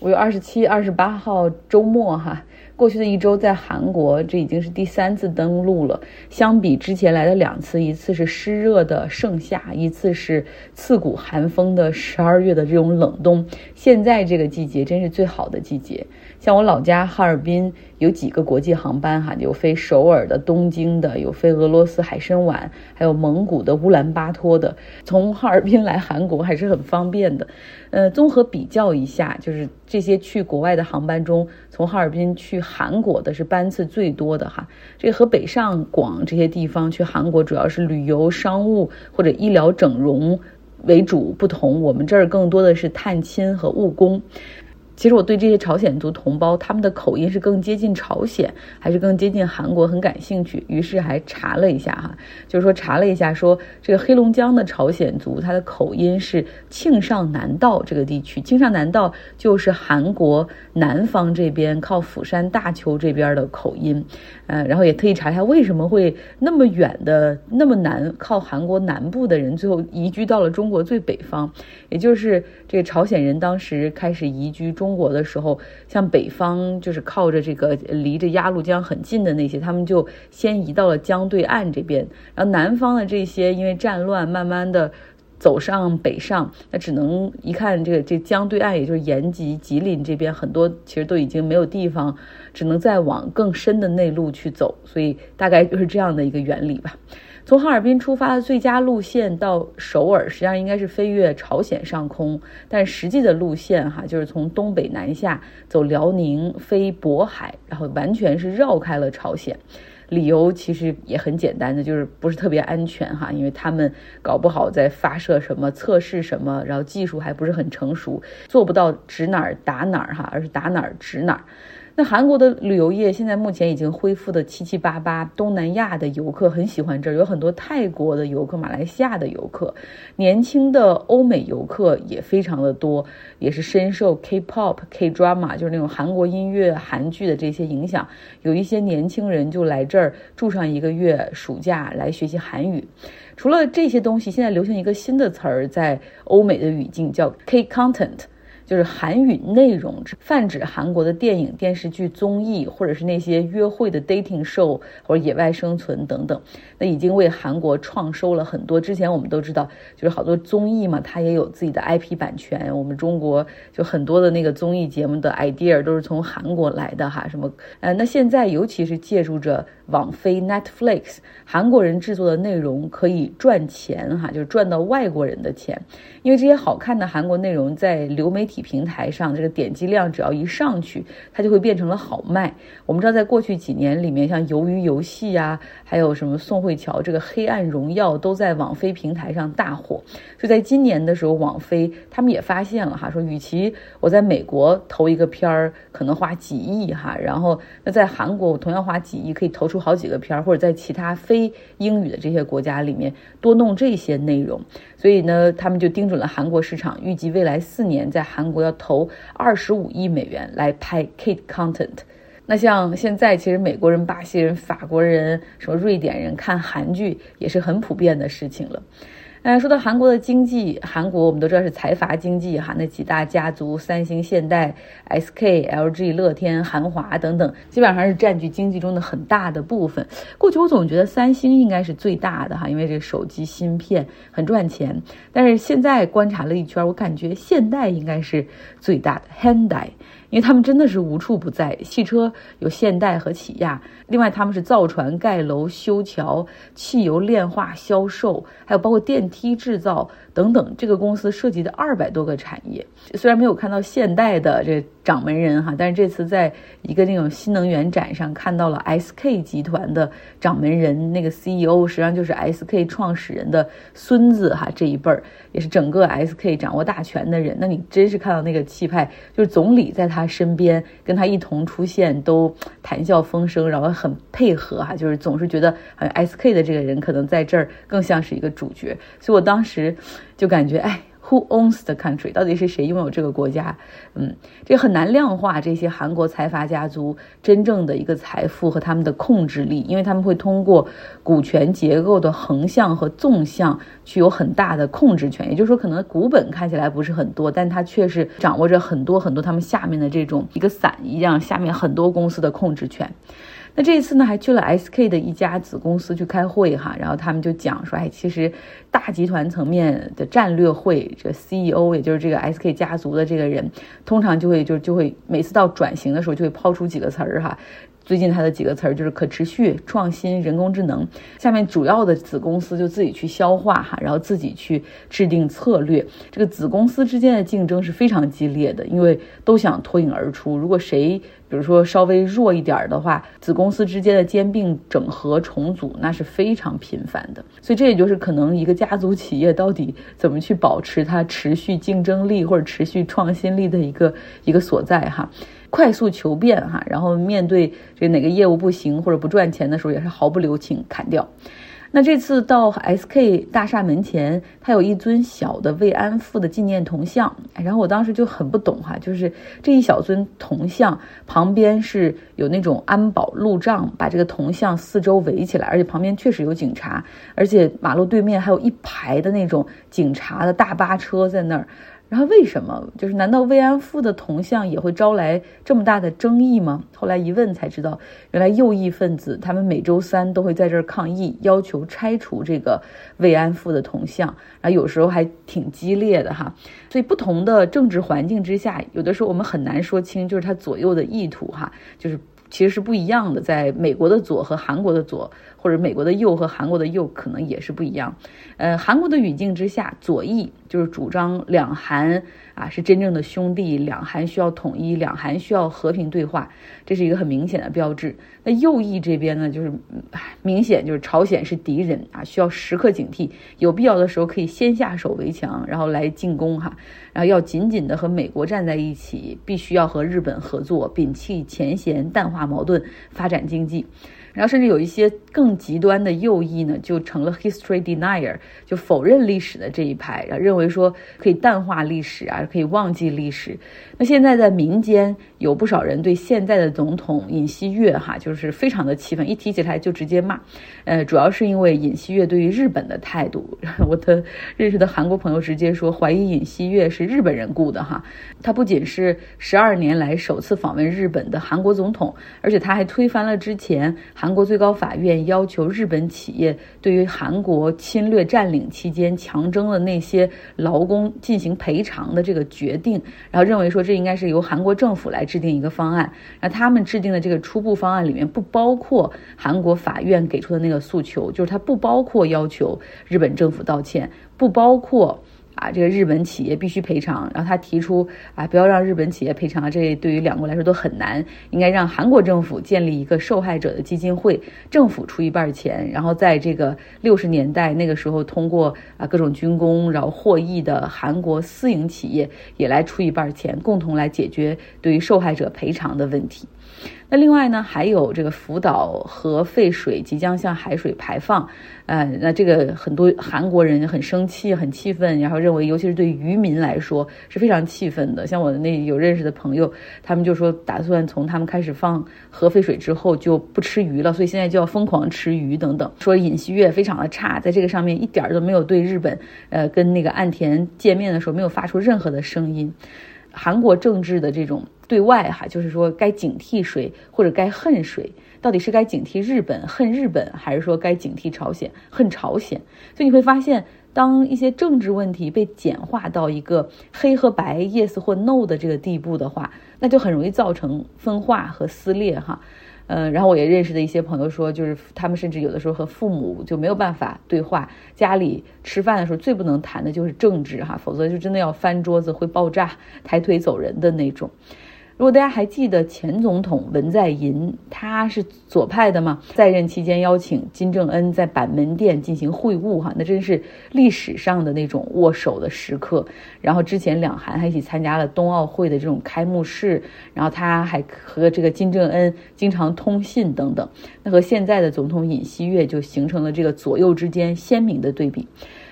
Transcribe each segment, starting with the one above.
五月二十七、二十八号周末哈，过去的一周在韩国，这已经是第三次登陆了。相比之前来的两次，一次是湿热的盛夏，一次是刺骨寒风的十二月的这种冷冬。现在这个季节真是最好的季节。像我老家哈尔滨有几个国际航班哈，有飞首尔的、东京的，有飞俄罗斯海参崴，还有蒙古的乌兰巴托的。从哈尔滨来韩国还是很方便的。呃，综合比较一下，就是这些去国外的航班中，从哈尔滨去韩国的是班次最多的哈。这和北上广这些地方去韩国主要是旅游、商务或者医疗整容为主不同，我们这儿更多的是探亲和务工。其实我对这些朝鲜族同胞，他们的口音是更接近朝鲜，还是更接近韩国，很感兴趣。于是还查了一下哈，就是说查了一下，说这个黑龙江的朝鲜族，他的口音是庆尚南道这个地区。庆尚南道就是韩国南方这边靠釜山大邱这边的口音，呃，然后也特意查一下为什么会那么远的那么南靠韩国南部的人，最后移居到了中国最北方，也就是这个朝鲜人当时开始移居中。中国的时候，像北方就是靠着这个离着鸭绿江很近的那些，他们就先移到了江对岸这边。然后南方的这些，因为战乱，慢慢的走上北上，那只能一看这个这江对岸，也就是延吉、吉林这边，很多其实都已经没有地方，只能再往更深的内陆去走。所以大概就是这样的一个原理吧。从哈尔滨出发的最佳路线到首尔，实际上应该是飞越朝鲜上空，但实际的路线哈，就是从东北南下走辽宁飞渤海，然后完全是绕开了朝鲜。理由其实也很简单的，就是不是特别安全哈，因为他们搞不好在发射什么、测试什么，然后技术还不是很成熟，做不到指哪儿打哪儿哈，而是打哪儿指哪儿。那韩国的旅游业现在目前已经恢复的七七八八，东南亚的游客很喜欢这儿，有很多泰国的游客、马来西亚的游客，年轻的欧美游客也非常的多，也是深受 K-pop、K-drama，就是那种韩国音乐、韩剧的这些影响，有一些年轻人就来这儿住上一个月，暑假来学习韩语。除了这些东西，现在流行一个新的词儿，在欧美的语境叫 K-content。就是韩语内容，泛指韩国的电影、电视剧、综艺，或者是那些约会的 dating show 或者野外生存等等。那已经为韩国创收了很多。之前我们都知道，就是好多综艺嘛，它也有自己的 IP 版权。我们中国就很多的那个综艺节目的 idea 都是从韩国来的哈。什么呃，那现在尤其是借助着网飞 Netflix，韩国人制作的内容可以赚钱哈，就是赚到外国人的钱。因为这些好看的韩国内容在流媒体。平台上这个点击量只要一上去，它就会变成了好卖。我们知道，在过去几年里面，像《鱿鱼游戏》呀，还有什么宋慧乔这个《黑暗荣耀》都在网飞平台上大火。就在今年的时候，网飞他们也发现了哈，说与其我在美国投一个片儿可能花几亿哈，然后那在韩国我同样花几亿可以投出好几个片儿，或者在其他非英语的这些国家里面多弄这些内容。所以呢，他们就盯准了韩国市场，预计未来四年在韩国要投二十五亿美元来拍 Kate Content。那像现在，其实美国人、巴西人、法国人、什么瑞典人看韩剧也是很普遍的事情了。那，说到韩国的经济，韩国我们都知道是财阀经济哈，那几大家族三星、现代、SK、LG、乐天、韩华等等，基本上是占据经济中的很大的部分。过去我总觉得三星应该是最大的哈，因为这个手机芯片很赚钱。但是现在观察了一圈，我感觉现代应该是最大的，Hyundai。因为他们真的是无处不在，汽车有现代和起亚，另外他们是造船、盖楼、修桥、汽油炼化、销售，还有包括电梯制造等等。这个公司涉及的二百多个产业，虽然没有看到现代的这掌门人哈，但是这次在一个那种新能源展上看到了 SK 集团的掌门人，那个 CEO 实际上就是 SK 创始人的孙子哈，这一辈儿也是整个 SK 掌握大权的人。那你真是看到那个气派，就是总理在他。身边跟他一同出现，都谈笑风生，然后很配合哈，就是总是觉得好像 S K 的这个人可能在这儿更像是一个主角，所以我当时就感觉，哎，Who owns the country？到底是谁拥有这个国家？嗯，这很难量化这些韩国财阀家族真正的一个财富和他们的控制力，因为他们会通过股权结构的横向和纵向去有很大的控制权。也就是说，可能股本看起来不是很多，但它却是掌握着很多很多他们下面的这种一个伞一样，下面很多公司的控制权。那这一次呢，还去了 SK 的一家子公司去开会哈，然后他们就讲说，哎，其实大集团层面的战略会，这 CEO 也就是这个 SK 家族的这个人，通常就会就就会每次到转型的时候，就会抛出几个词儿哈。最近他的几个词儿就是可持续、创新、人工智能。下面主要的子公司就自己去消化哈，然后自己去制定策略。这个子公司之间的竞争是非常激烈的，因为都想脱颖而出。如果谁比如说稍微弱一点儿的话，子公司之间的兼并、整合、重组那是非常频繁的。所以这也就是可能一个家族企业到底怎么去保持它持续竞争力或者持续创新力的一个一个所在哈。快速求变哈，然后面对这哪个业务不行或者不赚钱的时候，也是毫不留情砍掉。那这次到 SK 大厦门前，它有一尊小的慰安妇的纪念铜像，然后我当时就很不懂哈，就是这一小尊铜像旁边是有那种安保路障，把这个铜像四周围起来，而且旁边确实有警察，而且马路对面还有一排的那种警察的大巴车在那儿。然后为什么？就是难道慰安妇的铜像也会招来这么大的争议吗？后来一问才知道，原来右翼分子他们每周三都会在这儿抗议，要求拆除这个慰安妇的铜像，然后有时候还挺激烈的哈。所以不同的政治环境之下，有的时候我们很难说清，就是他左右的意图哈，就是其实是不一样的。在美国的左和韩国的左。或者美国的右和韩国的右可能也是不一样，呃，韩国的语境之下，左翼就是主张两韩啊是真正的兄弟，两韩需要统一，两韩需要和平对话，这是一个很明显的标志。那右翼这边呢，就是明显就是朝鲜是敌人啊，需要时刻警惕，有必要的时候可以先下手为强，然后来进攻哈，然后要紧紧的和美国站在一起，必须要和日本合作，摒弃前嫌，淡化矛盾，发展经济。然后甚至有一些更极端的右翼呢，就成了 history denier，就否认历史的这一派，然后认为说可以淡化历史啊，可以忘记历史。那现在在民间有不少人对现在的总统尹锡悦哈，就是非常的气愤，一提起来就直接骂。呃，主要是因为尹锡悦对于日本的态度，我的认识的韩国朋友直接说怀疑尹锡悦是日本人雇的哈。他不仅是十二年来首次访问日本的韩国总统，而且他还推翻了之前韩。韩国最高法院要求日本企业对于韩国侵略占领期间强征的那些劳工进行赔偿的这个决定，然后认为说这应该是由韩国政府来制定一个方案，那他们制定的这个初步方案里面不包括韩国法院给出的那个诉求，就是它不包括要求日本政府道歉，不包括。啊，这个日本企业必须赔偿，然后他提出啊，不要让日本企业赔偿，这对于两国来说都很难，应该让韩国政府建立一个受害者的基金会，政府出一半钱，然后在这个六十年代那个时候，通过啊各种军工然后获益的韩国私营企业也来出一半钱，共同来解决对于受害者赔偿的问题。那另外呢，还有这个福岛核废水即将向海水排放，呃，那这个很多韩国人很生气、很气愤，然后认为，尤其是对渔民来说是非常气愤的。像我那有认识的朋友，他们就说打算从他们开始放核废水之后就不吃鱼了，所以现在就要疯狂吃鱼等等。说尹锡悦非常的差，在这个上面一点儿都没有对日本，呃，跟那个岸田见面的时候没有发出任何的声音。韩国政治的这种。对外哈，就是说该警惕谁或者该恨谁，到底是该警惕日本恨日本，还是说该警惕朝鲜恨朝鲜？所以你会发现，当一些政治问题被简化到一个黑和白、yes 或 no 的这个地步的话，那就很容易造成分化和撕裂哈。嗯，然后我也认识的一些朋友说，就是他们甚至有的时候和父母就没有办法对话，家里吃饭的时候最不能谈的就是政治哈，否则就真的要翻桌子会爆炸、抬腿走人的那种。如果大家还记得前总统文在寅，他是左派的嘛，在任期间邀请金正恩在板门店进行会晤，哈，那真是历史上的那种握手的时刻。然后之前两韩还一起参加了冬奥会的这种开幕式，然后他还和这个金正恩经常通信等等。那和现在的总统尹锡悦就形成了这个左右之间鲜明的对比。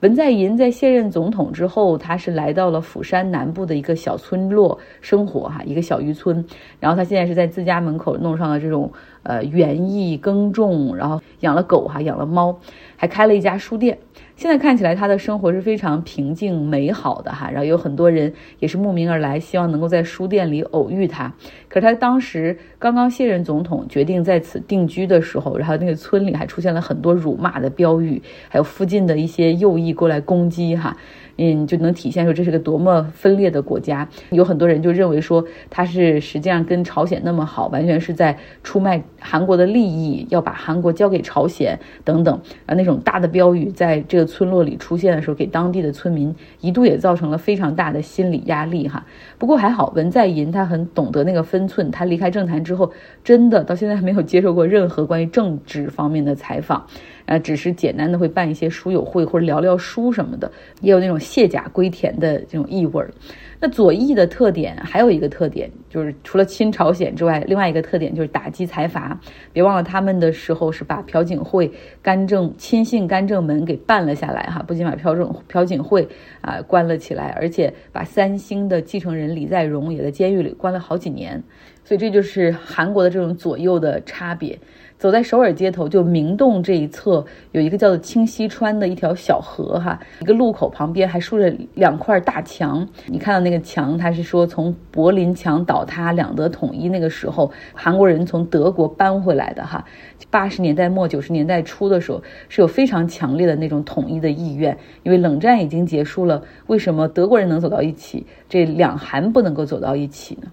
文在寅在卸任总统之后，他是来到了釜山南部的一个小村落生活，哈，一个小渔村。然后他现在是在自家门口弄上了这种呃园艺耕种，然后养了狗，哈，养了猫，还开了一家书店。现在看起来他的生活是非常平静美好的，哈。然后有很多人也是慕名而来，希望能够在书店里偶遇他。可是他当时刚刚卸任总统，决定在此定居的时候，然后那个村里还出现了很多辱骂的标语，还有附近的一些右翼过来攻击，哈。嗯，就能体现出这是个多么分裂的国家。有很多人就认为说他是实际上跟朝鲜那么好，完全是在出卖韩国的利益，要把韩国交给朝鲜等等。啊，那种大的标语在这个村落里出现的时候，给当地的村民一度也造成了非常大的心理压力哈。不过还好，文在寅他很懂得那个分寸。他离开政坛之后，真的到现在还没有接受过任何关于政治方面的采访。呃，只是简单的会办一些书友会或者聊聊书什么的，也有那种卸甲归田的这种意味儿。那左翼的特点还有一个特点，就是除了亲朝鲜之外，另外一个特点就是打击财阀。别忘了他们的时候是把朴槿惠、干政亲信干政门给办了下来哈，不仅把朴正朴槿惠啊关了起来，而且把三星的继承人李在镕也在监狱里关了好几年。所以这就是韩国的这种左右的差别。走在首尔街头，就明洞这一侧有一个叫做清溪川的一条小河，哈，一个路口旁边还竖着两块大墙。你看到那个墙，它是说从柏林墙倒塌、两德统一那个时候，韩国人从德国搬回来的，哈。八十年代末九十年代初的时候，是有非常强烈的那种统一的意愿，因为冷战已经结束了，为什么德国人能走到一起，这两韩不能够走到一起呢？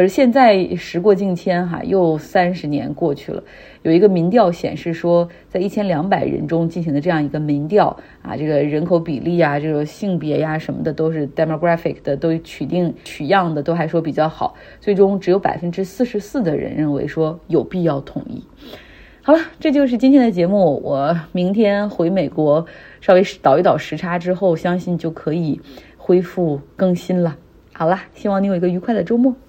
可是现在时过境迁，哈，又三十年过去了。有一个民调显示说，在一千两百人中进行的这样一个民调啊，这个人口比例啊，这个性别呀什么的都是 demographic 的，都取定取样的，都还说比较好。最终只有百分之四十四的人认为说有必要统一。好了，这就是今天的节目。我明天回美国，稍微倒一倒时差之后，相信就可以恢复更新了。好了，希望你有一个愉快的周末。